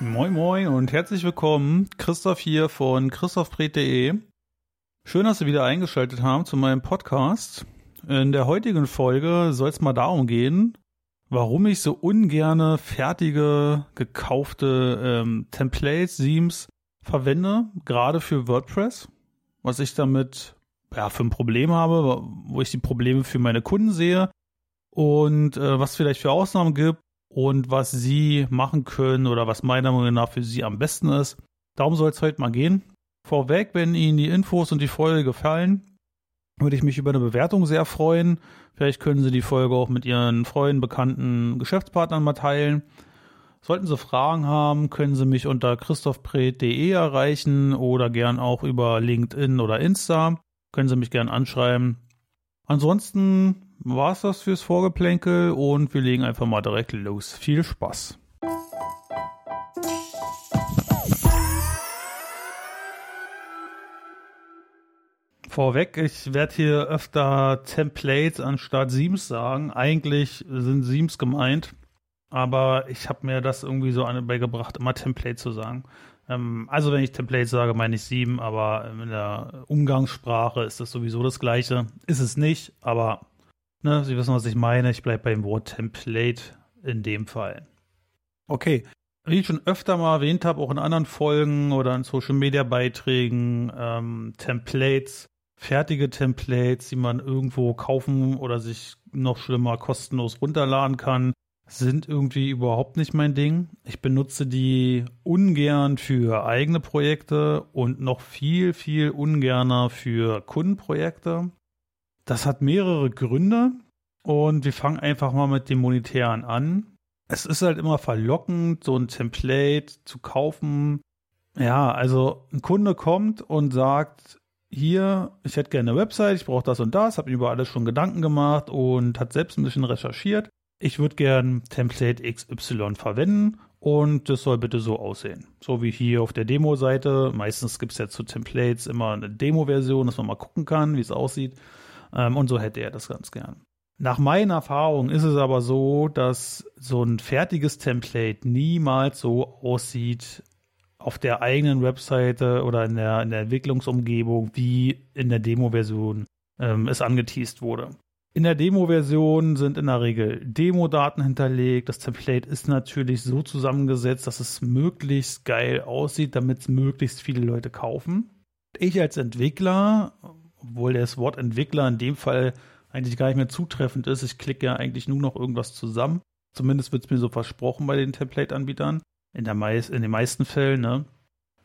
Moin Moin und herzlich willkommen. Christoph hier von christophbret.de. Schön, dass Sie wieder eingeschaltet haben zu meinem Podcast. In der heutigen Folge soll es mal darum gehen, warum ich so ungerne fertige, gekaufte ähm, Templates, Themes verwende, gerade für WordPress. Was ich damit ja, für ein Problem habe, wo ich die Probleme für meine Kunden sehe und äh, was vielleicht für Ausnahmen gibt und was sie machen können oder was meiner Meinung nach für sie am besten ist. Darum soll es heute mal gehen. Vorweg, wenn Ihnen die Infos und die Folge gefallen, würde ich mich über eine Bewertung sehr freuen. Vielleicht können Sie die Folge auch mit Ihren Freunden, Bekannten, Geschäftspartnern mal teilen. Sollten Sie Fragen haben, können Sie mich unter christophpret.de erreichen oder gern auch über LinkedIn oder Insta. Können Sie mich gern anschreiben. Ansonsten war es das fürs Vorgeplänkel und wir legen einfach mal direkt los. Viel Spaß! Vorweg, ich werde hier öfter Templates anstatt Themes sagen. Eigentlich sind Themes gemeint, aber ich habe mir das irgendwie so beigebracht, immer Template zu sagen. Ähm, also wenn ich Template sage, meine ich Theme, aber in der Umgangssprache ist das sowieso das Gleiche. Ist es nicht, aber Ne, Sie wissen, was ich meine. Ich bleibe beim Wort Template in dem Fall. Okay. Wie ich schon öfter mal erwähnt habe, auch in anderen Folgen oder in Social Media Beiträgen, ähm, Templates, fertige Templates, die man irgendwo kaufen oder sich noch schlimmer kostenlos runterladen kann, sind irgendwie überhaupt nicht mein Ding. Ich benutze die ungern für eigene Projekte und noch viel, viel ungerner für Kundenprojekte. Das hat mehrere Gründe und wir fangen einfach mal mit dem Monetären an. Es ist halt immer verlockend, so ein Template zu kaufen. Ja, also ein Kunde kommt und sagt, hier, ich hätte gerne eine Website, ich brauche das und das, habe mir über alles schon Gedanken gemacht und hat selbst ein bisschen recherchiert. Ich würde gern Template XY verwenden und das soll bitte so aussehen. So wie hier auf der Demo-Seite. Meistens gibt es ja zu Templates immer eine Demo-Version, dass man mal gucken kann, wie es aussieht. Ähm, und so hätte er das ganz gern. Nach meiner Erfahrung ist es aber so, dass so ein fertiges Template niemals so aussieht auf der eigenen Webseite oder in der, in der Entwicklungsumgebung, wie in der Demo-Version ähm, es angeteased wurde. In der Demo-Version sind in der Regel Demo-Daten hinterlegt. Das Template ist natürlich so zusammengesetzt, dass es möglichst geil aussieht, damit es möglichst viele Leute kaufen. Ich als Entwickler obwohl das Wort Entwickler in dem Fall eigentlich gar nicht mehr zutreffend ist. Ich klicke ja eigentlich nur noch irgendwas zusammen. Zumindest wird es mir so versprochen bei den Template-Anbietern. In, in den meisten Fällen, ne?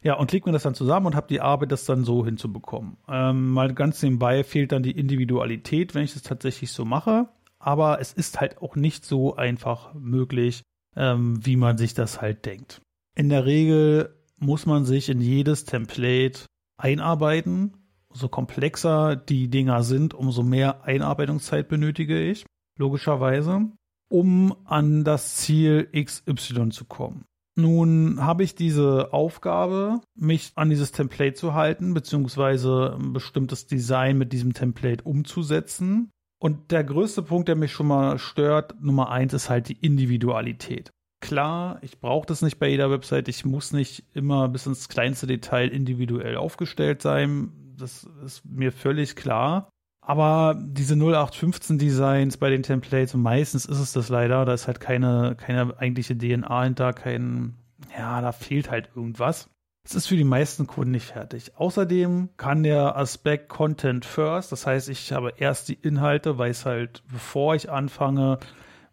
Ja, und klicke mir das dann zusammen und habe die Arbeit, das dann so hinzubekommen. Ähm, mal ganz nebenbei fehlt dann die Individualität, wenn ich das tatsächlich so mache. Aber es ist halt auch nicht so einfach möglich, ähm, wie man sich das halt denkt. In der Regel muss man sich in jedes Template einarbeiten so komplexer die Dinger sind, umso mehr Einarbeitungszeit benötige ich, logischerweise, um an das Ziel XY zu kommen. Nun habe ich diese Aufgabe, mich an dieses Template zu halten, beziehungsweise ein bestimmtes Design mit diesem Template umzusetzen. Und der größte Punkt, der mich schon mal stört, Nummer eins, ist halt die Individualität. Klar, ich brauche das nicht bei jeder Website. Ich muss nicht immer bis ins kleinste Detail individuell aufgestellt sein das ist mir völlig klar. Aber diese 0815 Designs bei den Templates, meistens ist es das leider, da ist halt keine, keine eigentliche DNA hinter, kein, ja, da fehlt halt irgendwas. Es ist für die meisten Kunden nicht fertig. Außerdem kann der Aspekt Content First, das heißt, ich habe erst die Inhalte, weiß halt, bevor ich anfange,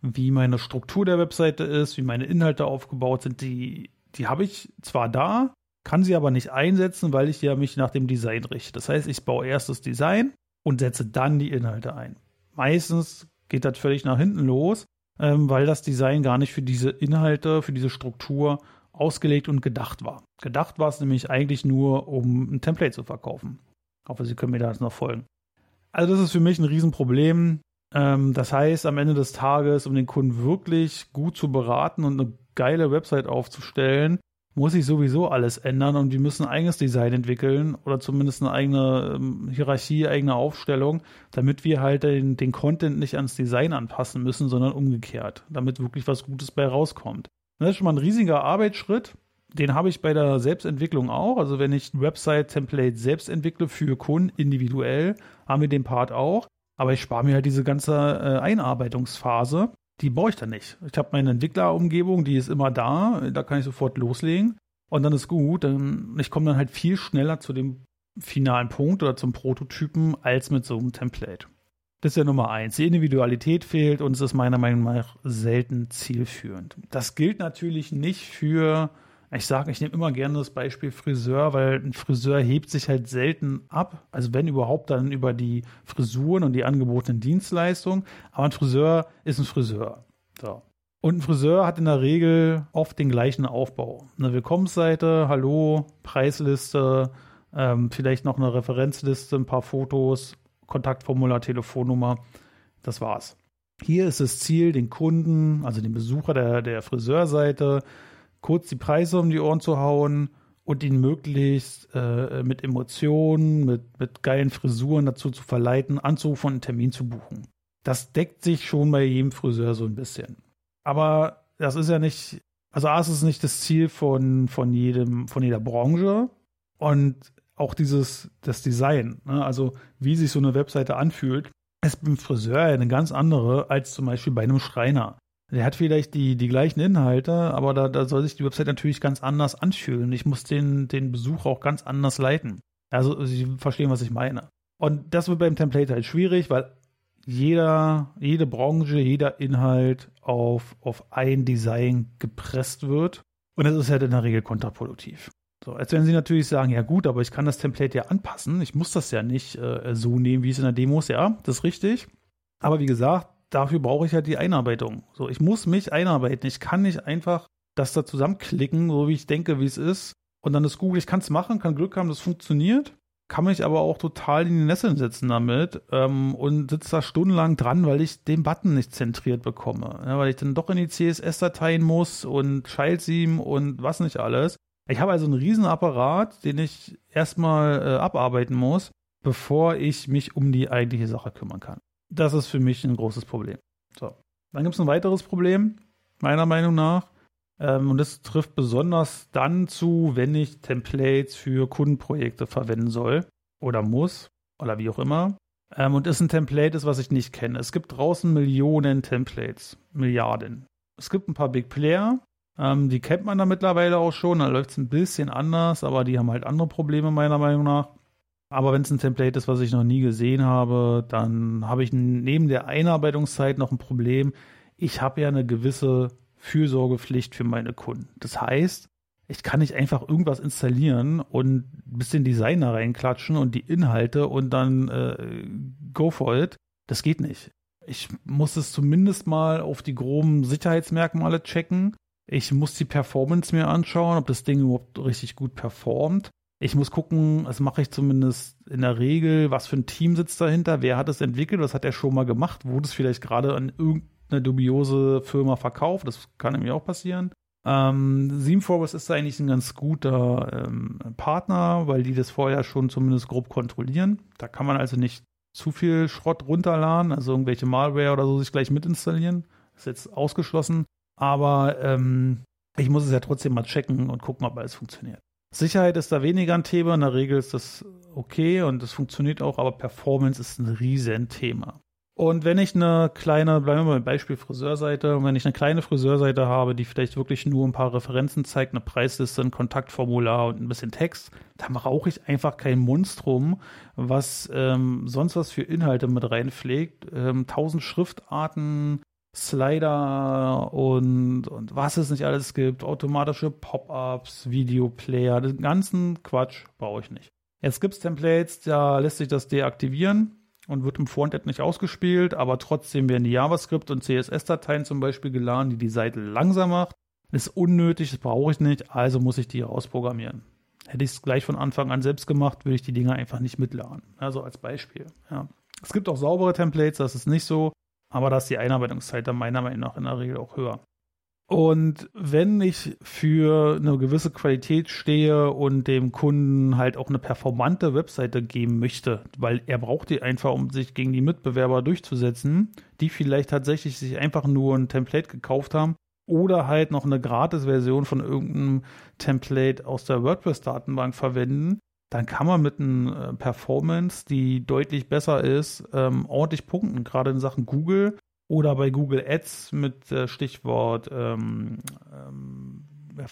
wie meine Struktur der Webseite ist, wie meine Inhalte aufgebaut sind, die, die habe ich zwar da, kann sie aber nicht einsetzen, weil ich ja mich nach dem Design richte. Das heißt, ich baue erst das Design und setze dann die Inhalte ein. Meistens geht das völlig nach hinten los, ähm, weil das Design gar nicht für diese Inhalte, für diese Struktur ausgelegt und gedacht war. Gedacht war es nämlich eigentlich nur, um ein Template zu verkaufen. Ich hoffe, Sie können mir da jetzt noch folgen. Also das ist für mich ein Riesenproblem. Ähm, das heißt, am Ende des Tages, um den Kunden wirklich gut zu beraten und eine geile Website aufzustellen, muss ich sowieso alles ändern und die müssen ein eigenes Design entwickeln oder zumindest eine eigene ähm, Hierarchie, eigene Aufstellung, damit wir halt den, den Content nicht ans Design anpassen müssen, sondern umgekehrt, damit wirklich was Gutes bei rauskommt. Das ist schon mal ein riesiger Arbeitsschritt. Den habe ich bei der Selbstentwicklung auch. Also wenn ich Website-Template selbst entwickle für Kunden individuell, haben wir den Part auch. Aber ich spare mir halt diese ganze äh, Einarbeitungsphase die brauche ich dann nicht. Ich habe meine Entwicklerumgebung, die ist immer da, da kann ich sofort loslegen und dann ist gut. Ich komme dann halt viel schneller zu dem finalen Punkt oder zum Prototypen als mit so einem Template. Das ist ja Nummer eins. Die Individualität fehlt und es ist meiner Meinung nach selten zielführend. Das gilt natürlich nicht für ich sage, ich nehme immer gerne das Beispiel Friseur, weil ein Friseur hebt sich halt selten ab. Also wenn überhaupt dann über die Frisuren und die angebotenen Dienstleistungen. Aber ein Friseur ist ein Friseur. So. Und ein Friseur hat in der Regel oft den gleichen Aufbau. Eine Willkommensseite, Hallo, Preisliste, ähm, vielleicht noch eine Referenzliste, ein paar Fotos, Kontaktformular, Telefonnummer. Das war's. Hier ist das Ziel, den Kunden, also den Besucher der, der Friseurseite, kurz die Preise um die Ohren zu hauen und ihn möglichst äh, mit Emotionen, mit, mit geilen Frisuren dazu zu verleiten, anzurufen und einen Termin zu buchen. Das deckt sich schon bei jedem Friseur so ein bisschen. Aber das ist ja nicht, also A, ist es nicht das Ziel von, von jedem, von jeder Branche und auch dieses, das Design, ne? also wie sich so eine Webseite anfühlt, ist beim Friseur eine ganz andere als zum Beispiel bei einem Schreiner. Der hat vielleicht die, die gleichen Inhalte, aber da, da soll sich die Website natürlich ganz anders anfühlen. Ich muss den, den Besucher auch ganz anders leiten. Also Sie verstehen, was ich meine. Und das wird beim Template halt schwierig, weil jeder, jede Branche, jeder Inhalt auf, auf ein Design gepresst wird. Und das ist halt in der Regel kontraproduktiv. So, als wenn Sie natürlich sagen, ja gut, aber ich kann das Template ja anpassen. Ich muss das ja nicht äh, so nehmen, wie es in der Demo ist. Ja, das ist richtig. Aber wie gesagt, dafür brauche ich ja die Einarbeitung. So, ich muss mich einarbeiten. Ich kann nicht einfach das da zusammenklicken, so wie ich denke, wie es ist. Und dann ist Google, ich kann es machen, kann Glück haben, das funktioniert. Kann mich aber auch total in die Nesseln setzen damit ähm, und sitze da stundenlang dran, weil ich den Button nicht zentriert bekomme. Ja, weil ich dann doch in die CSS-Dateien muss und Child-Seam und was nicht alles. Ich habe also einen riesen Apparat, den ich erstmal äh, abarbeiten muss, bevor ich mich um die eigentliche Sache kümmern kann. Das ist für mich ein großes Problem. So. Dann gibt es ein weiteres Problem, meiner Meinung nach. Ähm, und das trifft besonders dann zu, wenn ich Templates für Kundenprojekte verwenden soll oder muss oder wie auch immer. Ähm, und ist ein Template ist, was ich nicht kenne. Es gibt draußen Millionen Templates, Milliarden. Es gibt ein paar Big Player, ähm, die kennt man da mittlerweile auch schon. Da läuft es ein bisschen anders, aber die haben halt andere Probleme meiner Meinung nach. Aber wenn es ein Template ist, was ich noch nie gesehen habe, dann habe ich neben der Einarbeitungszeit noch ein Problem. Ich habe ja eine gewisse Fürsorgepflicht für meine Kunden. Das heißt, ich kann nicht einfach irgendwas installieren und ein bisschen Designer reinklatschen und die Inhalte und dann äh, go for it. Das geht nicht. Ich muss es zumindest mal auf die groben Sicherheitsmerkmale checken. Ich muss die Performance mir anschauen, ob das Ding überhaupt richtig gut performt. Ich muss gucken, das mache ich zumindest in der Regel, was für ein Team sitzt dahinter, wer hat es entwickelt, was hat er schon mal gemacht, wurde es vielleicht gerade an irgendeine dubiose Firma verkauft, das kann nämlich auch passieren. Ähm, Seamforce ist eigentlich ein ganz guter ähm, Partner, weil die das vorher schon zumindest grob kontrollieren. Da kann man also nicht zu viel Schrott runterladen, also irgendwelche Malware oder so sich gleich mitinstallieren. Ist jetzt ausgeschlossen. Aber ähm, ich muss es ja trotzdem mal checken und gucken, ob alles funktioniert. Sicherheit ist da weniger ein Thema. In der Regel ist das okay und es funktioniert auch, aber Performance ist ein Riesenthema. Und wenn ich eine kleine, bleiben wir mal beim Beispiel Friseurseite, wenn ich eine kleine Friseurseite habe, die vielleicht wirklich nur ein paar Referenzen zeigt, eine Preisliste, ein Kontaktformular und ein bisschen Text, dann brauche ich einfach kein Monstrum, was ähm, sonst was für Inhalte mit reinpflegt. Ähm, tausend Schriftarten, Slider und, und was es nicht alles gibt, automatische Pop-ups, Videoplayer, den ganzen Quatsch brauche ich nicht. Jetzt gibt es Templates, da lässt sich das deaktivieren und wird im Frontend nicht ausgespielt, aber trotzdem werden die JavaScript und CSS-Dateien zum Beispiel geladen, die die Seite langsam macht. Das ist unnötig, das brauche ich nicht, also muss ich die ausprogrammieren. Hätte ich es gleich von Anfang an selbst gemacht, würde ich die Dinger einfach nicht mitladen. Also als Beispiel. Ja. Es gibt auch saubere Templates, das ist nicht so aber da ist die Einarbeitungszeit dann meiner Meinung nach in der Regel auch höher. Und wenn ich für eine gewisse Qualität stehe und dem Kunden halt auch eine performante Webseite geben möchte, weil er braucht die einfach, um sich gegen die Mitbewerber durchzusetzen, die vielleicht tatsächlich sich einfach nur ein Template gekauft haben oder halt noch eine Gratis-Version von irgendeinem Template aus der WordPress-Datenbank verwenden, dann kann man mit einer äh, Performance, die deutlich besser ist, ähm, ordentlich punkten, gerade in Sachen Google oder bei Google Ads mit äh, Stichwort, ähm, ähm, mir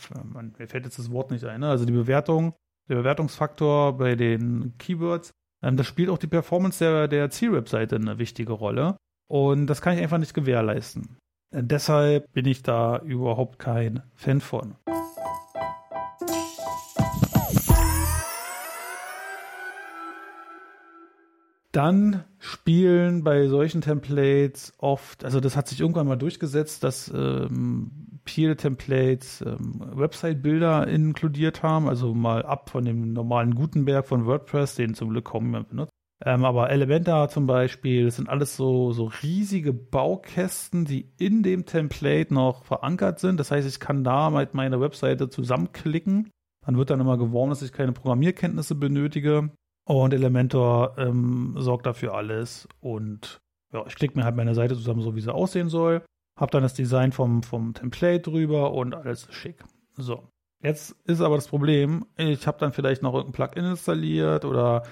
fällt jetzt das Wort nicht ein, ne? also die Bewertung, der Bewertungsfaktor bei den Keywords, ähm, das spielt auch die Performance der, der Zielwebseite eine wichtige Rolle und das kann ich einfach nicht gewährleisten. Äh, deshalb bin ich da überhaupt kein Fan von. Dann spielen bei solchen Templates oft, also das hat sich irgendwann mal durchgesetzt, dass ähm, viele Templates ähm, Website-Bilder inkludiert haben, also mal ab von dem normalen Gutenberg von WordPress, den zum Glück kaum jemand benutzt. Ähm, aber Elementor zum Beispiel, das sind alles so, so riesige Baukästen, die in dem Template noch verankert sind. Das heißt, ich kann da mit meiner Webseite zusammenklicken. Dann wird dann immer geworben, dass ich keine Programmierkenntnisse benötige. Und Elementor ähm, sorgt dafür alles. Und ja, ich klicke mir halt meine Seite zusammen, so wie sie aussehen soll. Hab dann das Design vom, vom Template drüber und alles schick. So. Jetzt ist aber das Problem, ich habe dann vielleicht noch irgendein Plugin installiert oder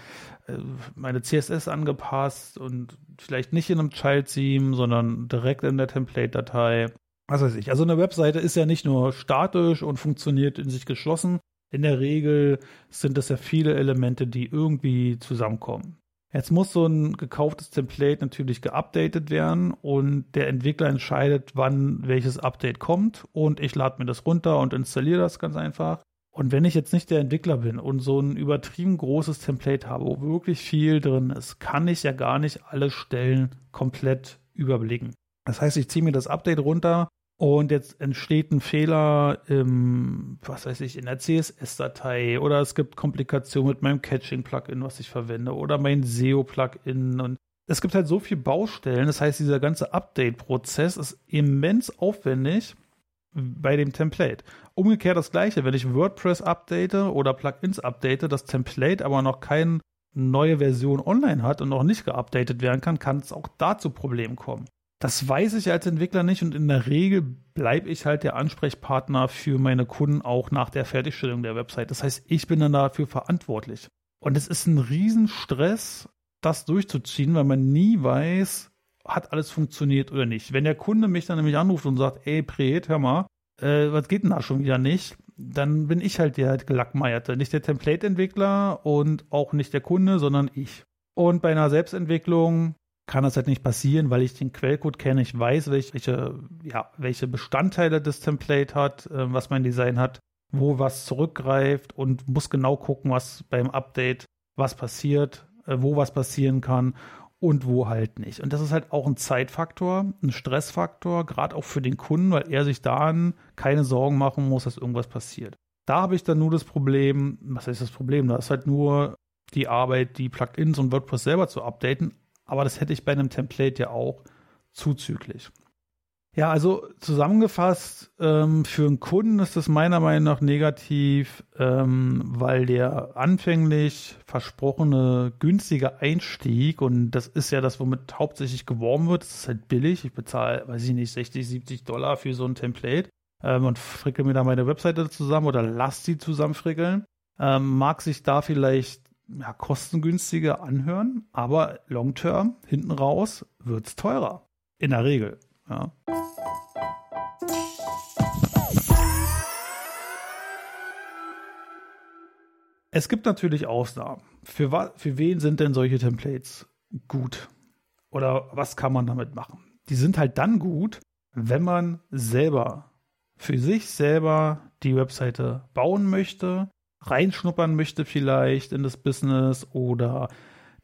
äh, meine CSS angepasst und vielleicht nicht in einem Child-Theme, sondern direkt in der Template-Datei. Was weiß ich. Also eine Webseite ist ja nicht nur statisch und funktioniert in sich geschlossen, in der Regel sind es ja viele Elemente, die irgendwie zusammenkommen. Jetzt muss so ein gekauftes Template natürlich geupdatet werden und der Entwickler entscheidet, wann welches Update kommt und ich lade mir das runter und installiere das ganz einfach. Und wenn ich jetzt nicht der Entwickler bin und so ein übertrieben großes Template habe, wo wirklich viel drin ist, kann ich ja gar nicht alle Stellen komplett überblicken. Das heißt, ich ziehe mir das Update runter, und jetzt entsteht ein Fehler im, was weiß ich, in der CSS-Datei oder es gibt Komplikationen mit meinem Caching-Plugin, was ich verwende oder mein SEO-Plugin und es gibt halt so viele Baustellen. Das heißt, dieser ganze Update-Prozess ist immens aufwendig bei dem Template. Umgekehrt das gleiche, wenn ich WordPress update oder Plugins update, das Template aber noch keine neue Version online hat und noch nicht geupdatet werden kann, kann es auch da zu Problemen kommen. Das weiß ich als Entwickler nicht und in der Regel bleibe ich halt der Ansprechpartner für meine Kunden auch nach der Fertigstellung der Website. Das heißt, ich bin dann dafür verantwortlich. Und es ist ein Riesenstress, das durchzuziehen, weil man nie weiß, hat alles funktioniert oder nicht. Wenn der Kunde mich dann nämlich anruft und sagt, ey Pret, hör mal, äh, was geht denn da schon wieder nicht? Dann bin ich halt der Gelackmeierte, nicht der Template-Entwickler und auch nicht der Kunde, sondern ich. Und bei einer Selbstentwicklung kann das halt nicht passieren, weil ich den Quellcode kenne. Ich weiß, welche, ja, welche Bestandteile das Template hat, äh, was mein Design hat, wo was zurückgreift und muss genau gucken, was beim Update was passiert, äh, wo was passieren kann und wo halt nicht. Und das ist halt auch ein Zeitfaktor, ein Stressfaktor, gerade auch für den Kunden, weil er sich dann keine Sorgen machen muss, dass irgendwas passiert. Da habe ich dann nur das Problem, was ist das Problem? Da ist halt nur die Arbeit, die Plugins und WordPress selber zu updaten, aber das hätte ich bei einem Template ja auch zuzüglich. Ja, also zusammengefasst, ähm, für einen Kunden ist das meiner Meinung nach negativ, ähm, weil der anfänglich versprochene günstige Einstieg, und das ist ja das, womit hauptsächlich geworben wird, das ist halt billig. Ich bezahle, weiß ich nicht, 60, 70 Dollar für so ein Template ähm, und frickel mir da meine Webseite zusammen oder lass sie zusammenfrickeln. Ähm, mag sich da vielleicht ja, kostengünstiger anhören, aber long term, hinten raus, wird es teurer. In der Regel. Ja. Es gibt natürlich Ausnahmen. Für, für wen sind denn solche Templates gut? Oder was kann man damit machen? Die sind halt dann gut, wenn man selber für sich selber die Webseite bauen möchte, reinschnuppern möchte vielleicht in das Business oder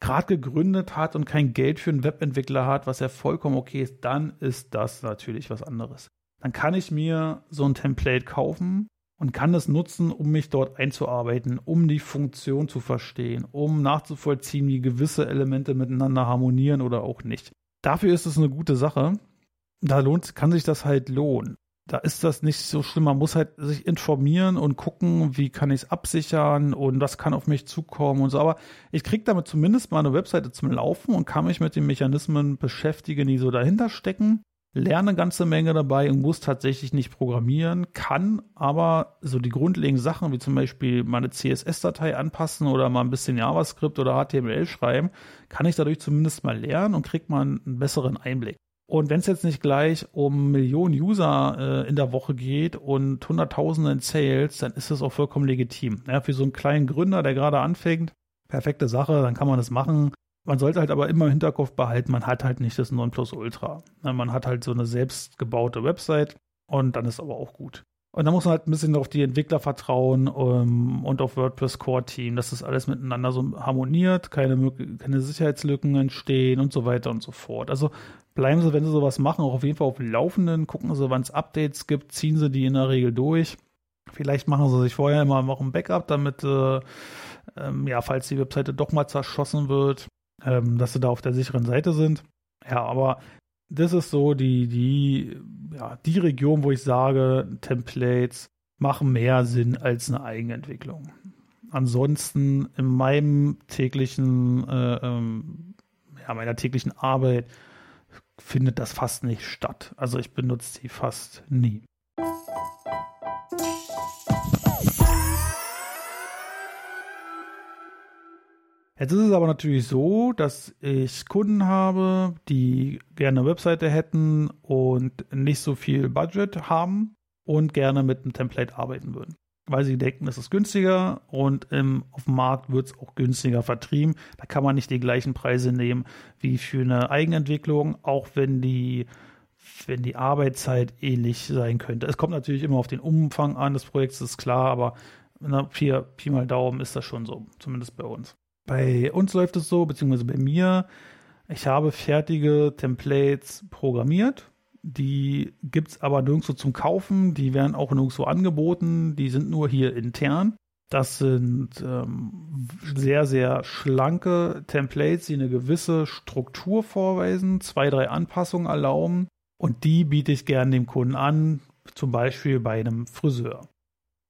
gerade gegründet hat und kein Geld für einen Webentwickler hat, was ja vollkommen okay ist, dann ist das natürlich was anderes. Dann kann ich mir so ein Template kaufen und kann es nutzen, um mich dort einzuarbeiten, um die Funktion zu verstehen, um nachzuvollziehen, wie gewisse Elemente miteinander harmonieren oder auch nicht. Dafür ist es eine gute Sache. Da lohnt, kann sich das halt lohnen. Da ist das nicht so schlimm. Man muss halt sich informieren und gucken, wie kann ich es absichern und was kann auf mich zukommen und so. Aber ich kriege damit zumindest mal eine Webseite zum Laufen und kann mich mit den Mechanismen beschäftigen, die so dahinter stecken. Lerne eine ganze Menge dabei und muss tatsächlich nicht programmieren, kann aber so die grundlegenden Sachen, wie zum Beispiel meine CSS-Datei anpassen oder mal ein bisschen JavaScript oder HTML schreiben, kann ich dadurch zumindest mal lernen und kriege mal einen besseren Einblick. Und wenn es jetzt nicht gleich um Millionen User äh, in der Woche geht und Hunderttausende in Sales, dann ist das auch vollkommen legitim. Ja, für so einen kleinen Gründer, der gerade anfängt, perfekte Sache, dann kann man das machen. Man sollte halt aber immer im Hinterkopf behalten, man hat halt nicht das Nonplusultra. Man hat halt so eine selbstgebaute Website und dann ist aber auch gut. Und da muss man halt ein bisschen auf die Entwickler vertrauen um, ähm, und auf WordPress Core Team, dass das alles miteinander so harmoniert, keine, keine Sicherheitslücken entstehen und so weiter und so fort. Also bleiben Sie, wenn Sie sowas machen, auch auf jeden Fall auf dem Laufenden, gucken Sie, wann es Updates gibt, ziehen Sie die in der Regel durch. Vielleicht machen Sie sich vorher immer noch ein Backup, damit, äh, ähm, ja, falls die Webseite doch mal zerschossen wird, ähm, dass Sie da auf der sicheren Seite sind. Ja, aber das ist so die, die, ja, die Region, wo ich sage, Templates machen mehr Sinn als eine Eigenentwicklung. Ansonsten in meinem täglichen, äh, ähm, ja, meiner täglichen Arbeit findet das fast nicht statt. Also ich benutze sie fast nie. Jetzt ist es aber natürlich so, dass ich Kunden habe, die gerne eine Webseite hätten und nicht so viel Budget haben und gerne mit einem Template arbeiten würden. Weil sie denken, es ist günstiger und im, auf dem Markt wird es auch günstiger vertrieben. Da kann man nicht die gleichen Preise nehmen wie für eine Eigenentwicklung, auch wenn die, wenn die Arbeitszeit ähnlich sein könnte. Es kommt natürlich immer auf den Umfang an des Projekts, ist klar, aber na, Pi, Pi mal Daumen ist das schon so, zumindest bei uns. Bei uns läuft es so, beziehungsweise bei mir, ich habe fertige Templates programmiert. Die gibt es aber nirgendwo zum Kaufen. Die werden auch nirgendwo angeboten. Die sind nur hier intern. Das sind ähm, sehr, sehr schlanke Templates, die eine gewisse Struktur vorweisen, zwei, drei Anpassungen erlauben. Und die biete ich gerne dem Kunden an, zum Beispiel bei einem Friseur.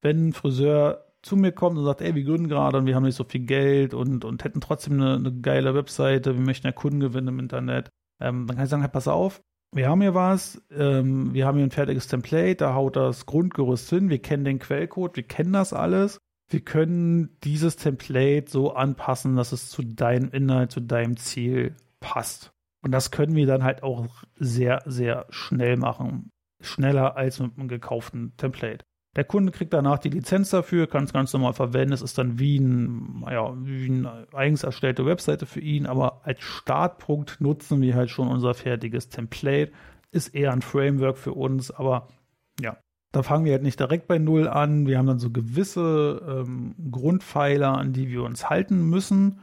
Wenn ein Friseur zu mir kommt und sagt, ey, wir gründen gerade und wir haben nicht so viel Geld und, und hätten trotzdem eine, eine geile Webseite, wir möchten ja Kunden gewinnen im Internet, ähm, dann kann ich sagen, hey, pass auf, wir haben hier was, ähm, wir haben hier ein fertiges Template, da haut das Grundgerüst hin, wir kennen den Quellcode, wir kennen das alles. Wir können dieses Template so anpassen, dass es zu deinem Inhalt, zu deinem Ziel passt. Und das können wir dann halt auch sehr, sehr schnell machen. Schneller als mit einem gekauften Template. Der Kunde kriegt danach die Lizenz dafür, kann es ganz normal verwenden. Es ist dann wie, ein, ja, wie eine eigens erstellte Webseite für ihn, aber als Startpunkt nutzen wir halt schon unser fertiges Template. Ist eher ein Framework für uns, aber ja, da fangen wir halt nicht direkt bei Null an. Wir haben dann so gewisse ähm, Grundpfeiler, an die wir uns halten müssen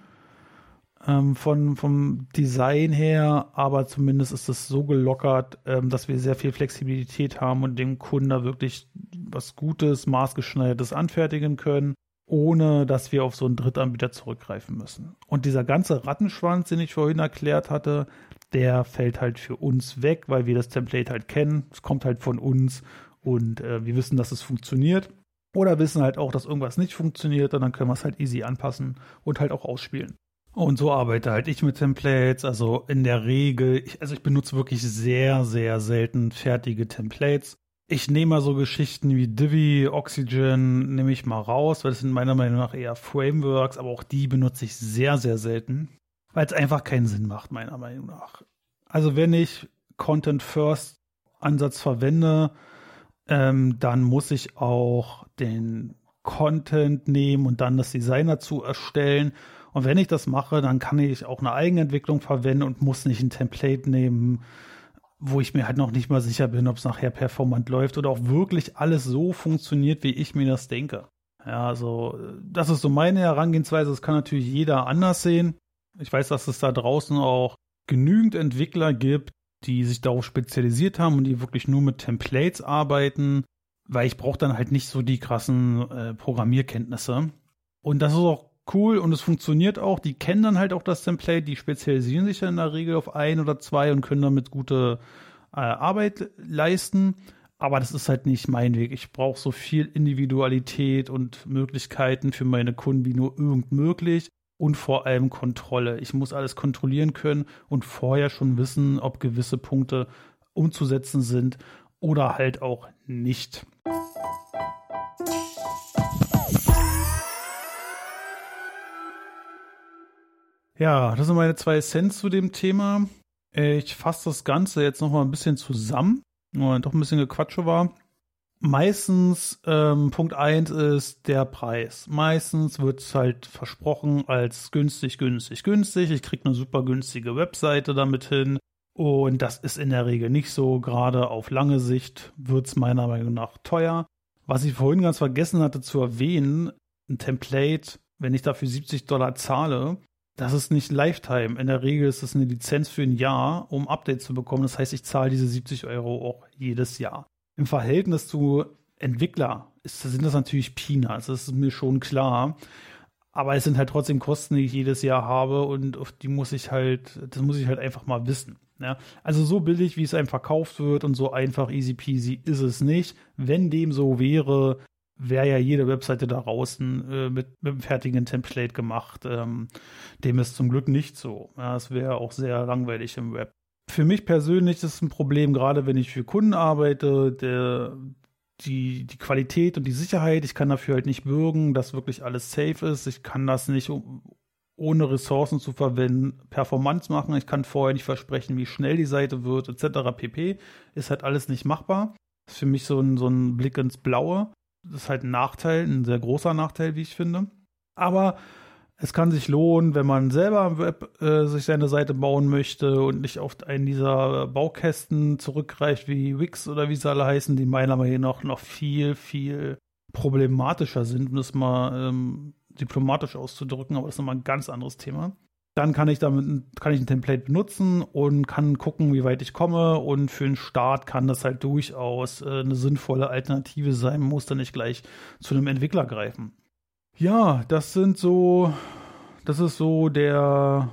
ähm, von, vom Design her, aber zumindest ist es so gelockert, ähm, dass wir sehr viel Flexibilität haben und dem Kunden da wirklich was Gutes, maßgeschneidertes anfertigen können, ohne dass wir auf so einen Drittanbieter zurückgreifen müssen. Und dieser ganze Rattenschwanz, den ich vorhin erklärt hatte, der fällt halt für uns weg, weil wir das Template halt kennen. Es kommt halt von uns und äh, wir wissen, dass es funktioniert. Oder wissen halt auch, dass irgendwas nicht funktioniert und dann können wir es halt easy anpassen und halt auch ausspielen. Und so arbeite halt ich mit Templates. Also in der Regel, ich, also ich benutze wirklich sehr, sehr selten fertige Templates. Ich nehme mal so Geschichten wie Divi, Oxygen, nehme ich mal raus, weil das sind meiner Meinung nach eher Frameworks, aber auch die benutze ich sehr, sehr selten, weil es einfach keinen Sinn macht, meiner Meinung nach. Also wenn ich Content First Ansatz verwende, ähm, dann muss ich auch den Content nehmen und dann das Design dazu erstellen und wenn ich das mache, dann kann ich auch eine Eigenentwicklung verwenden und muss nicht ein Template nehmen, wo ich mir halt noch nicht mal sicher bin, ob es nachher performant läuft oder auch wirklich alles so funktioniert, wie ich mir das denke. Ja, also das ist so meine Herangehensweise. Das kann natürlich jeder anders sehen. Ich weiß, dass es da draußen auch genügend Entwickler gibt, die sich darauf spezialisiert haben und die wirklich nur mit Templates arbeiten, weil ich brauche dann halt nicht so die krassen äh, Programmierkenntnisse. Und das ist auch cool und es funktioniert auch. Die kennen dann halt auch das Template, die spezialisieren sich dann in der Regel auf ein oder zwei und können damit gute äh, Arbeit leisten. Aber das ist halt nicht mein Weg. Ich brauche so viel Individualität und Möglichkeiten für meine Kunden wie nur irgend möglich und vor allem Kontrolle. Ich muss alles kontrollieren können und vorher schon wissen, ob gewisse Punkte umzusetzen sind oder halt auch nicht. Ja, das sind meine zwei Cents zu dem Thema. Ich fasse das Ganze jetzt nochmal ein bisschen zusammen und doch ein bisschen Gequatsche war. Meistens, ähm, Punkt 1 ist der Preis. Meistens wird es halt versprochen als günstig, günstig, günstig. Ich kriege eine super günstige Webseite damit hin. Und das ist in der Regel nicht so. Gerade auf lange Sicht wird es meiner Meinung nach teuer. Was ich vorhin ganz vergessen hatte zu erwähnen, ein Template, wenn ich dafür 70 Dollar zahle, das ist nicht Lifetime. In der Regel ist es eine Lizenz für ein Jahr, um Updates zu bekommen. Das heißt, ich zahle diese 70 Euro auch jedes Jahr. Im Verhältnis zu Entwickler ist, sind das natürlich Peanuts. Das ist mir schon klar. Aber es sind halt trotzdem Kosten, die ich jedes Jahr habe und auf die muss ich halt, das muss ich halt einfach mal wissen. Ja, also so billig, wie es einem verkauft wird und so einfach easy peasy ist es nicht. Wenn dem so wäre, wäre ja jede Webseite da draußen äh, mit, mit einem fertigen Template gemacht. Ähm, dem ist zum Glück nicht so. Ja, wäre auch sehr langweilig im Web. Für mich persönlich ist es ein Problem, gerade wenn ich für Kunden arbeite, der, die, die Qualität und die Sicherheit, ich kann dafür halt nicht bürgen, dass wirklich alles safe ist. Ich kann das nicht ohne Ressourcen zu verwenden, Performance machen. Ich kann vorher nicht versprechen, wie schnell die Seite wird, etc. pp. Ist halt alles nicht machbar. Ist für mich so ein, so ein Blick ins Blaue. Das ist halt ein Nachteil, ein sehr großer Nachteil, wie ich finde. Aber es kann sich lohnen, wenn man selber im Web äh, sich seine Seite bauen möchte und nicht auf einen dieser Baukästen zurückgreift wie Wix oder wie sie alle heißen, die meiner Meinung nach noch viel, viel problematischer sind, um das mal ähm, diplomatisch auszudrücken, aber das ist nochmal ein ganz anderes Thema. Dann kann ich damit kann ich ein Template benutzen und kann gucken, wie weit ich komme. Und für den Start kann das halt durchaus äh, eine sinnvolle Alternative sein. Muss dann nicht gleich zu einem Entwickler greifen. Ja, das sind so, das ist so der,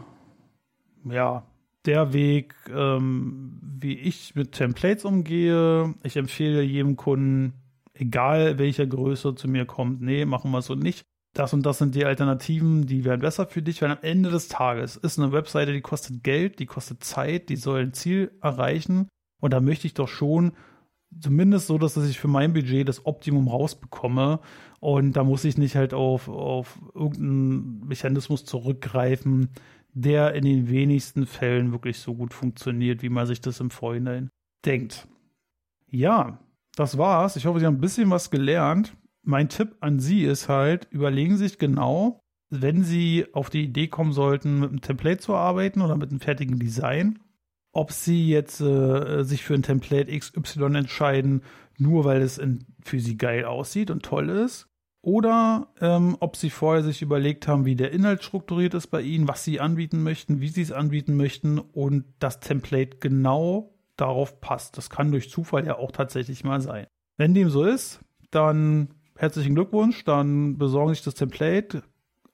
ja, der Weg, ähm, wie ich mit Templates umgehe. Ich empfehle jedem Kunden, egal welcher Größe zu mir kommt, nee, machen wir es so nicht das und das sind die Alternativen, die wären besser für dich, weil am Ende des Tages ist eine Webseite, die kostet Geld, die kostet Zeit, die soll ein Ziel erreichen und da möchte ich doch schon zumindest so, dass ich für mein Budget das Optimum rausbekomme und da muss ich nicht halt auf, auf irgendeinen Mechanismus zurückgreifen, der in den wenigsten Fällen wirklich so gut funktioniert, wie man sich das im Vorhinein denkt. Ja, das war's. Ich hoffe, Sie haben ein bisschen was gelernt mein Tipp an Sie ist halt, überlegen Sie sich genau, wenn Sie auf die Idee kommen sollten, mit einem Template zu arbeiten oder mit einem fertigen Design, ob Sie jetzt äh, sich für ein Template XY entscheiden, nur weil es in, für Sie geil aussieht und toll ist, oder ähm, ob Sie vorher sich überlegt haben, wie der Inhalt strukturiert ist bei Ihnen, was Sie anbieten möchten, wie Sie es anbieten möchten und das Template genau darauf passt. Das kann durch Zufall ja auch tatsächlich mal sein. Wenn dem so ist, dann herzlichen Glückwunsch, dann besorgen sich das Template,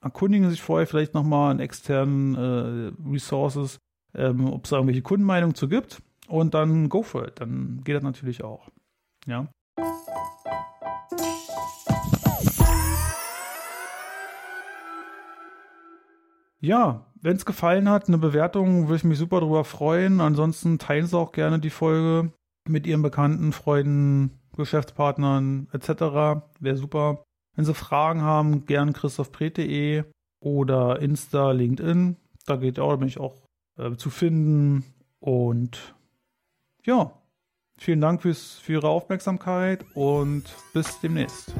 erkundigen sich vorher vielleicht nochmal an externen äh, Resources, ähm, ob es irgendwelche Kundenmeinungen zu gibt und dann go for it. Dann geht das natürlich auch. Ja. Ja, wenn es gefallen hat, eine Bewertung, würde ich mich super darüber freuen. Ansonsten teilen Sie auch gerne die Folge mit Ihren Bekannten, Freunden, Geschäftspartnern etc. Wäre super. Wenn Sie Fragen haben, gern christophpret.de oder Insta, LinkedIn. Da geht auch, bin ich auch äh, zu finden. Und ja, vielen Dank fürs, für Ihre Aufmerksamkeit und bis demnächst.